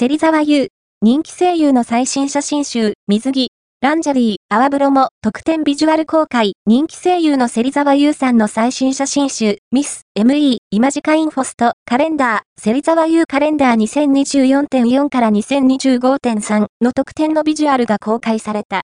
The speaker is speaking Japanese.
芹沢優、人気声優の最新写真集、水着、ランジェリー、泡風呂も特典ビジュアル公開、人気声優の芹沢優さんの最新写真集、ミス、ME、イマジカインフォスト、カレンダー、芹沢優カレンダー2024.4から2025.3の特典のビジュアルが公開された。